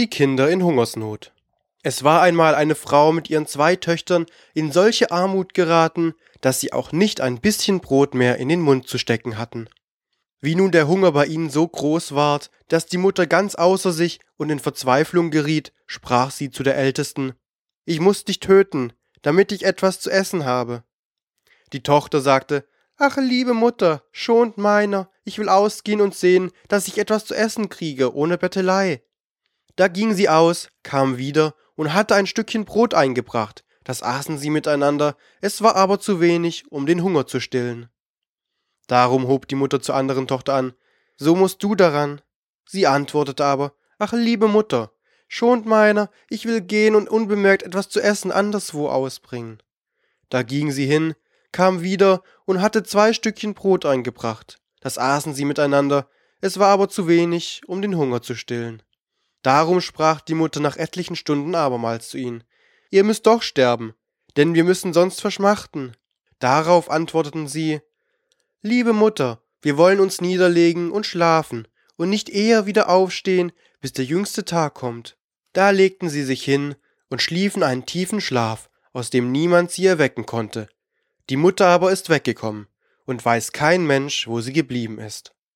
Die Kinder in Hungersnot. Es war einmal eine Frau mit ihren zwei Töchtern in solche Armut geraten, dass sie auch nicht ein bisschen Brot mehr in den Mund zu stecken hatten. Wie nun der Hunger bei ihnen so groß ward, dass die Mutter ganz außer sich und in Verzweiflung geriet, sprach sie zu der Ältesten Ich muss dich töten, damit ich etwas zu essen habe. Die Tochter sagte Ach, liebe Mutter, schont meiner, ich will ausgehen und sehen, dass ich etwas zu essen kriege, ohne Bettelei. Da ging sie aus, kam wieder und hatte ein Stückchen Brot eingebracht, das aßen sie miteinander, es war aber zu wenig, um den Hunger zu stillen. Darum hob die Mutter zur anderen Tochter an, so musst du daran. Sie antwortete aber, ach liebe Mutter, schont meiner, ich will gehen und unbemerkt etwas zu essen anderswo ausbringen. Da ging sie hin, kam wieder und hatte zwei Stückchen Brot eingebracht, das aßen sie miteinander, es war aber zu wenig, um den Hunger zu stillen. Darum sprach die Mutter nach etlichen Stunden abermals zu ihnen, Ihr müsst doch sterben, denn wir müssen sonst verschmachten. Darauf antworteten sie, Liebe Mutter, wir wollen uns niederlegen und schlafen und nicht eher wieder aufstehen, bis der jüngste Tag kommt. Da legten sie sich hin und schliefen einen tiefen Schlaf, aus dem niemand sie erwecken konnte. Die Mutter aber ist weggekommen und weiß kein Mensch, wo sie geblieben ist.